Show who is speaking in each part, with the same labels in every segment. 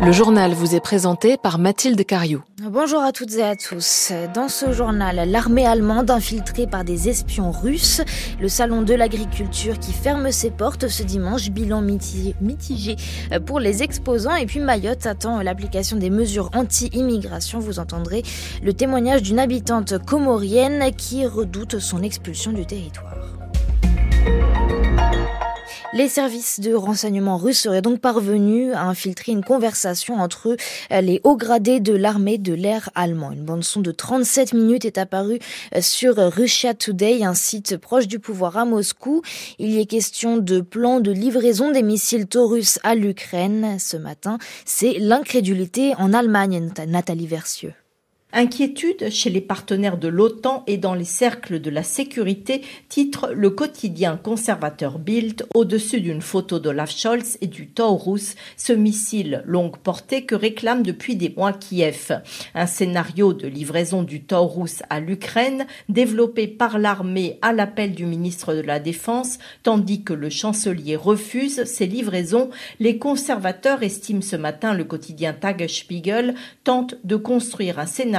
Speaker 1: Le journal vous est présenté par Mathilde Cariou.
Speaker 2: Bonjour à toutes et à tous. Dans ce journal, l'armée allemande infiltrée par des espions russes, le salon de l'agriculture qui ferme ses portes ce dimanche, bilan mitigé pour les exposants et puis Mayotte attend l'application des mesures anti-immigration. Vous entendrez le témoignage d'une habitante comorienne qui redoute son expulsion du territoire. Les services de renseignement russes seraient donc parvenus à infiltrer une conversation entre les hauts gradés de l'armée de l'air allemand. Une bande-son de 37 minutes est apparue sur Russia Today, un site proche du pouvoir à Moscou. Il y est question de plans de livraison des missiles Taurus à l'Ukraine. Ce matin, c'est l'incrédulité en Allemagne, Nathalie Versieux.
Speaker 3: Inquiétude chez les partenaires de l'OTAN et dans les cercles de la sécurité, titre le quotidien conservateur Bild au-dessus d'une photo d'Olaf Scholz et du Taurus, ce missile longue portée que réclame depuis des mois Kiev. Un scénario de livraison du Taurus à l'Ukraine, développé par l'armée à l'appel du ministre de la Défense, tandis que le chancelier refuse ces livraisons. Les conservateurs estiment ce matin le quotidien Tagesspiegel tente de construire un scénario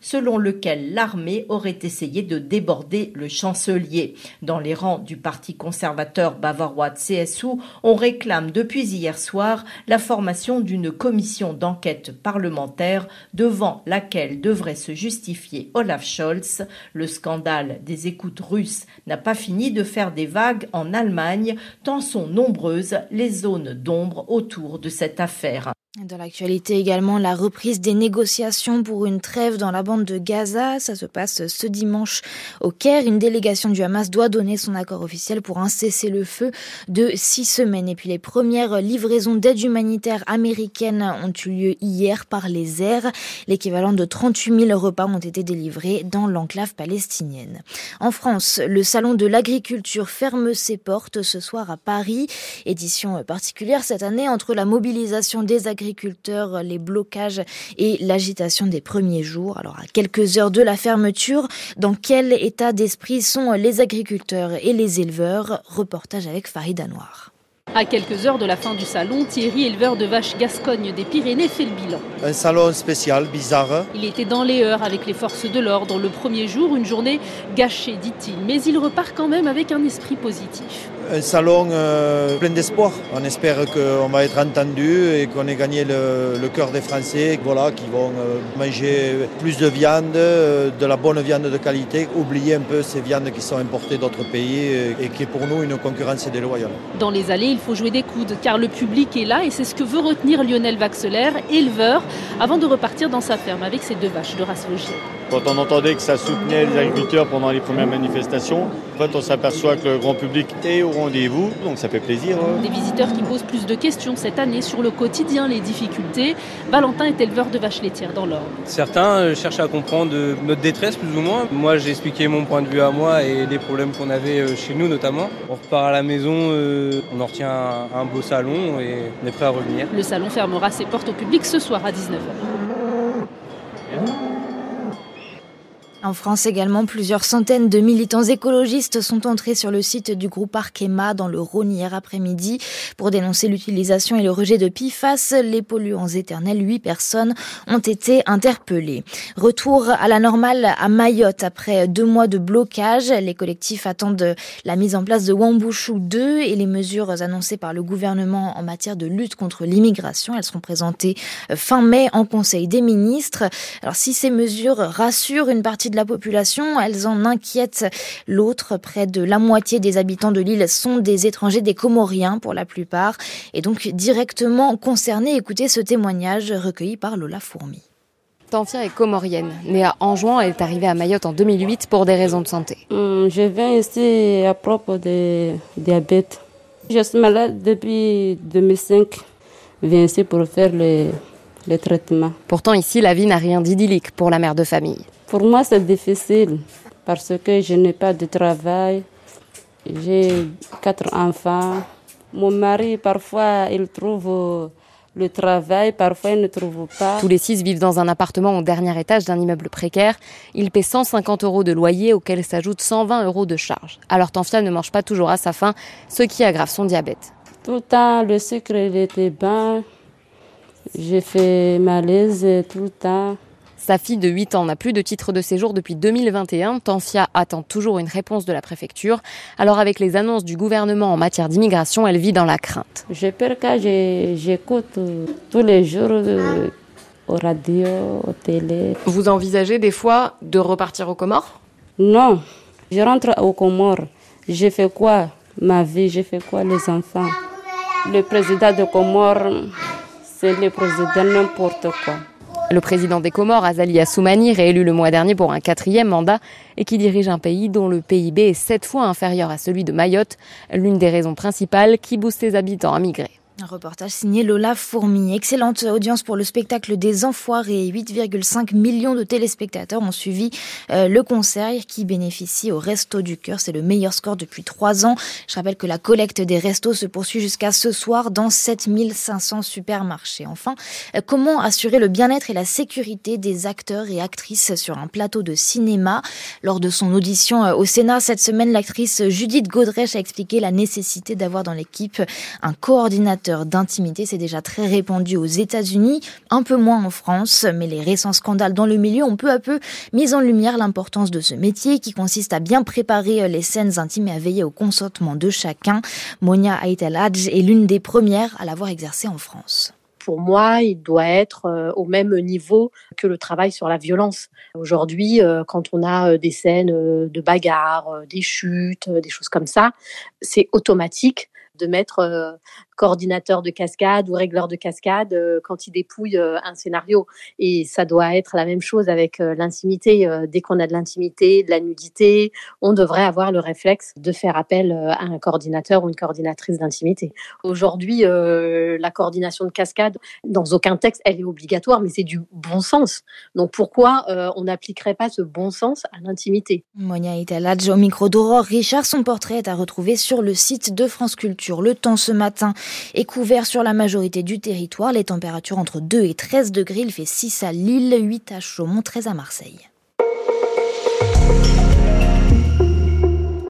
Speaker 3: selon lequel l'armée aurait essayé de déborder le chancelier. Dans les rangs du parti conservateur bavarois CSU, on réclame depuis hier soir la formation d'une commission d'enquête parlementaire devant laquelle devrait se justifier Olaf Scholz. Le scandale des écoutes russes n'a pas fini de faire des vagues en Allemagne, tant sont nombreuses les zones d'ombre autour de cette affaire.
Speaker 2: Dans l'actualité également, la reprise des négociations pour une trêve dans la bande de Gaza. Ça se passe ce dimanche au Caire. Une délégation du Hamas doit donner son accord officiel pour un cessez-le-feu de six semaines. Et puis les premières livraisons d'aide humanitaire américaine ont eu lieu hier par les airs. L'équivalent de 38 000 repas ont été délivrés dans l'enclave palestinienne. En France, le salon de l'agriculture ferme ses portes ce soir à Paris. Édition particulière cette année entre la mobilisation des agriculteurs agriculteurs, les blocages et l'agitation des premiers jours. Alors à quelques heures de la fermeture, dans quel état d'esprit sont les agriculteurs et les éleveurs? Reportage avec Farid Anouar.
Speaker 4: À quelques heures de la fin du salon, Thierry, éleveur de vaches Gascogne des Pyrénées, fait le bilan.
Speaker 5: Un salon spécial, bizarre.
Speaker 4: Il était dans les heures avec les forces de l'ordre le premier jour, une journée gâchée, dit-il. Mais il repart quand même avec un esprit positif
Speaker 5: un salon euh, plein d'espoir. On espère qu'on va être entendu et qu'on ait gagné le, cœur des Français, voilà, qui vont euh, manger plus de viande, euh, de la bonne viande de qualité, oublier un peu ces viandes qui sont importées d'autres pays et, qui est pour nous une concurrence déloyale.
Speaker 4: Dans les allées, il faut jouer des coudes car le public est là et c'est ce que veut retenir Lionel Vaxelaire, éleveur, avant de repartir dans sa ferme avec ses deux vaches de race logique.
Speaker 6: Quand on entendait que ça soutenait les agriculteurs pendant les premières manifestations, en fait, on s'aperçoit que le grand public est au rendez-vous, donc ça fait plaisir. Hein.
Speaker 4: Des visiteurs qui posent plus de questions cette année sur le quotidien, les difficultés. Valentin est éleveur de vaches laitières dans l'Orne.
Speaker 7: Certains euh, cherchent à comprendre euh, notre détresse plus ou moins. Moi, j'ai expliqué mon point de vue à moi et les problèmes qu'on avait euh, chez nous notamment. On repart à la maison, on en retient un beau salon et on est prêt à revenir.
Speaker 4: Le salon fermera ses portes au public ce soir à 19h.
Speaker 2: En France également, plusieurs centaines de militants écologistes sont entrés sur le site du groupe Arkema dans le Rhône hier après-midi pour dénoncer l'utilisation et le rejet de PFAS. Les polluants éternels, huit personnes ont été interpellées. Retour à la normale à Mayotte après deux mois de blocage. Les collectifs attendent la mise en place de Wambushu 2 et les mesures annoncées par le gouvernement en matière de lutte contre l'immigration. Elles seront présentées fin mai en Conseil des ministres. Alors si ces mesures rassurent une partie de la population, elles en inquiètent l'autre. Près de la moitié des habitants de l'île sont des étrangers, des Comoriens pour la plupart, et donc directement concernés. Écoutez ce témoignage recueilli par Lola Fourmi.
Speaker 8: Tanfia est comorienne. Née à Anjouan, elle est arrivée à Mayotte en 2008 pour des raisons de santé.
Speaker 9: Hum, je viens ici à propos de diabète. Je suis malade depuis 2005. Je viens ici pour faire les, les traitements.
Speaker 8: Pourtant, ici, la vie n'a rien d'idyllique pour la mère de famille.
Speaker 9: Pour moi, c'est difficile parce que je n'ai pas de travail. J'ai quatre enfants. Mon mari, parfois, il trouve le travail, parfois il ne trouve pas.
Speaker 8: Tous les six vivent dans un appartement au dernier étage d'un immeuble précaire. Ils paient 150 euros de loyer auxquels s'ajoutent 120 euros de charges. Alors Tanfia ne mange pas toujours à sa faim, ce qui aggrave son diabète.
Speaker 9: Tout le temps, le sucre il était bas. J'ai fait malaise tout le temps.
Speaker 8: Sa fille de 8 ans n'a plus de titre de séjour depuis 2021. Tanfia attend toujours une réponse de la préfecture. Alors avec les annonces du gouvernement en matière d'immigration, elle vit dans la crainte.
Speaker 9: J'ai peur quand j'écoute tous les jours euh, au radio, au télé.
Speaker 8: Vous envisagez des fois de repartir aux Comores?
Speaker 9: Non, je rentre aux Comores. J'ai fait quoi? Ma vie J'ai fait quoi? Les enfants Le président de Comores, c'est le président n'importe quoi.
Speaker 8: Le président des Comores, Azali Assoumani, réélu le mois dernier pour un quatrième mandat et qui dirige un pays dont le PIB est sept fois inférieur à celui de Mayotte, l'une des raisons principales qui booste ses habitants à migrer.
Speaker 2: Un reportage signé Lola Fourmi. Excellente audience pour le spectacle des Enfoirés. 8,5 millions de téléspectateurs ont suivi euh, le concert qui bénéficie au Resto du Cœur. C'est le meilleur score depuis trois ans. Je rappelle que la collecte des restos se poursuit jusqu'à ce soir dans 7500 supermarchés. Enfin, euh, comment assurer le bien-être et la sécurité des acteurs et actrices sur un plateau de cinéma? Lors de son audition euh, au Sénat cette semaine, l'actrice Judith Godrèche a expliqué la nécessité d'avoir dans l'équipe un coordinateur d'intimité. C'est déjà très répandu aux États-Unis, un peu moins en France, mais les récents scandales dans le milieu ont peu à peu mis en lumière l'importance de ce métier qui consiste à bien préparer les scènes intimes et à veiller au consentement de chacun. Monia Aitel Hadj est l'une des premières à l'avoir exercé en France
Speaker 10: pour moi, il doit être euh, au même niveau que le travail sur la violence. Aujourd'hui, euh, quand on a euh, des scènes de bagarre, des chutes, des choses comme ça, c'est automatique de mettre coordinateur de cascade ou régleur de cascade euh, quand il dépouille euh, un scénario. Et ça doit être la même chose avec euh, l'intimité. dès qu'on a de l'intimité, de la nudité, on devrait avoir le réflexe de faire appel à un coordinateur ou une coordinatrice d'intimité. Aujourd'hui, la coordination de cascade, dans aucun texte, elle est obligatoire, mais c'est du bon sens. Donc pourquoi on n'appliquerait pas ce bon sens à l'intimité?
Speaker 2: Monia Italadj au micro d'Aurore Richard. Son portrait est à retrouver sur le site de France Culture. Le temps ce matin et couvert sur la majorité du territoire. Les températures entre 2 et 13 degrés. Il fait 6 à Lille, 8 à Chaumont, 13 à Marseille.